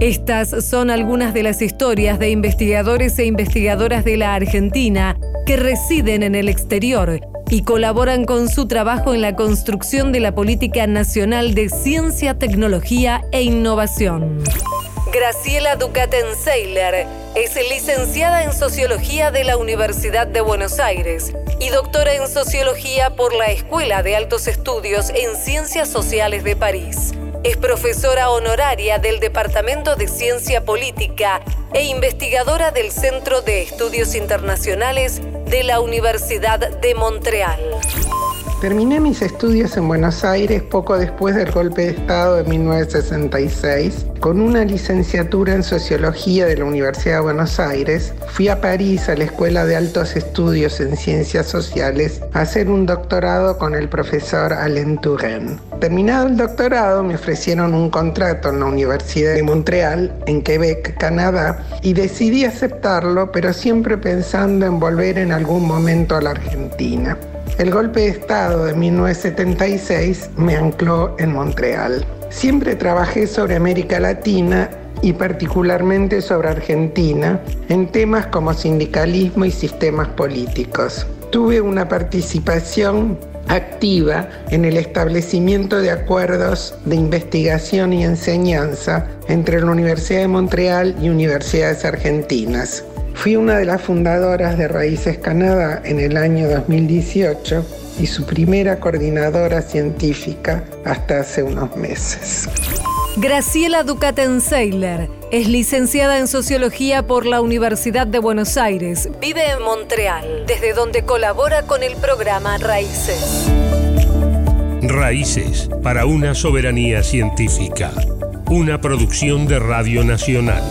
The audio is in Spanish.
Estas son algunas de las historias de investigadores e investigadoras de la Argentina que residen en el exterior y colaboran con su trabajo en la construcción de la Política Nacional de Ciencia, Tecnología e Innovación. Graciela Ducaten-Seiler es licenciada en Sociología de la Universidad de Buenos Aires y doctora en Sociología por la Escuela de Altos Estudios en Ciencias Sociales de París. Es profesora honoraria del Departamento de Ciencia Política e investigadora del Centro de Estudios Internacionales de la Universidad de Montreal. Terminé mis estudios en Buenos Aires poco después del golpe de Estado de 1966. Con una licenciatura en Sociología de la Universidad de Buenos Aires, fui a París a la Escuela de Altos Estudios en Ciencias Sociales a hacer un doctorado con el profesor Alain Touraine. Terminado el doctorado, me ofrecieron un contrato en la Universidad de Montreal, en Quebec, Canadá, y decidí aceptarlo, pero siempre pensando en volver en algún momento a la Argentina. El golpe de Estado de 1976 me ancló en Montreal. Siempre trabajé sobre América Latina y particularmente sobre Argentina en temas como sindicalismo y sistemas políticos. Tuve una participación activa en el establecimiento de acuerdos de investigación y enseñanza entre la Universidad de Montreal y universidades argentinas. Fui una de las fundadoras de Raíces Canadá en el año 2018 y su primera coordinadora científica hasta hace unos meses. Graciela Ducaten-Seiler es licenciada en Sociología por la Universidad de Buenos Aires. Vive en Montreal, desde donde colabora con el programa Raíces. Raíces para una soberanía científica. Una producción de Radio Nacional.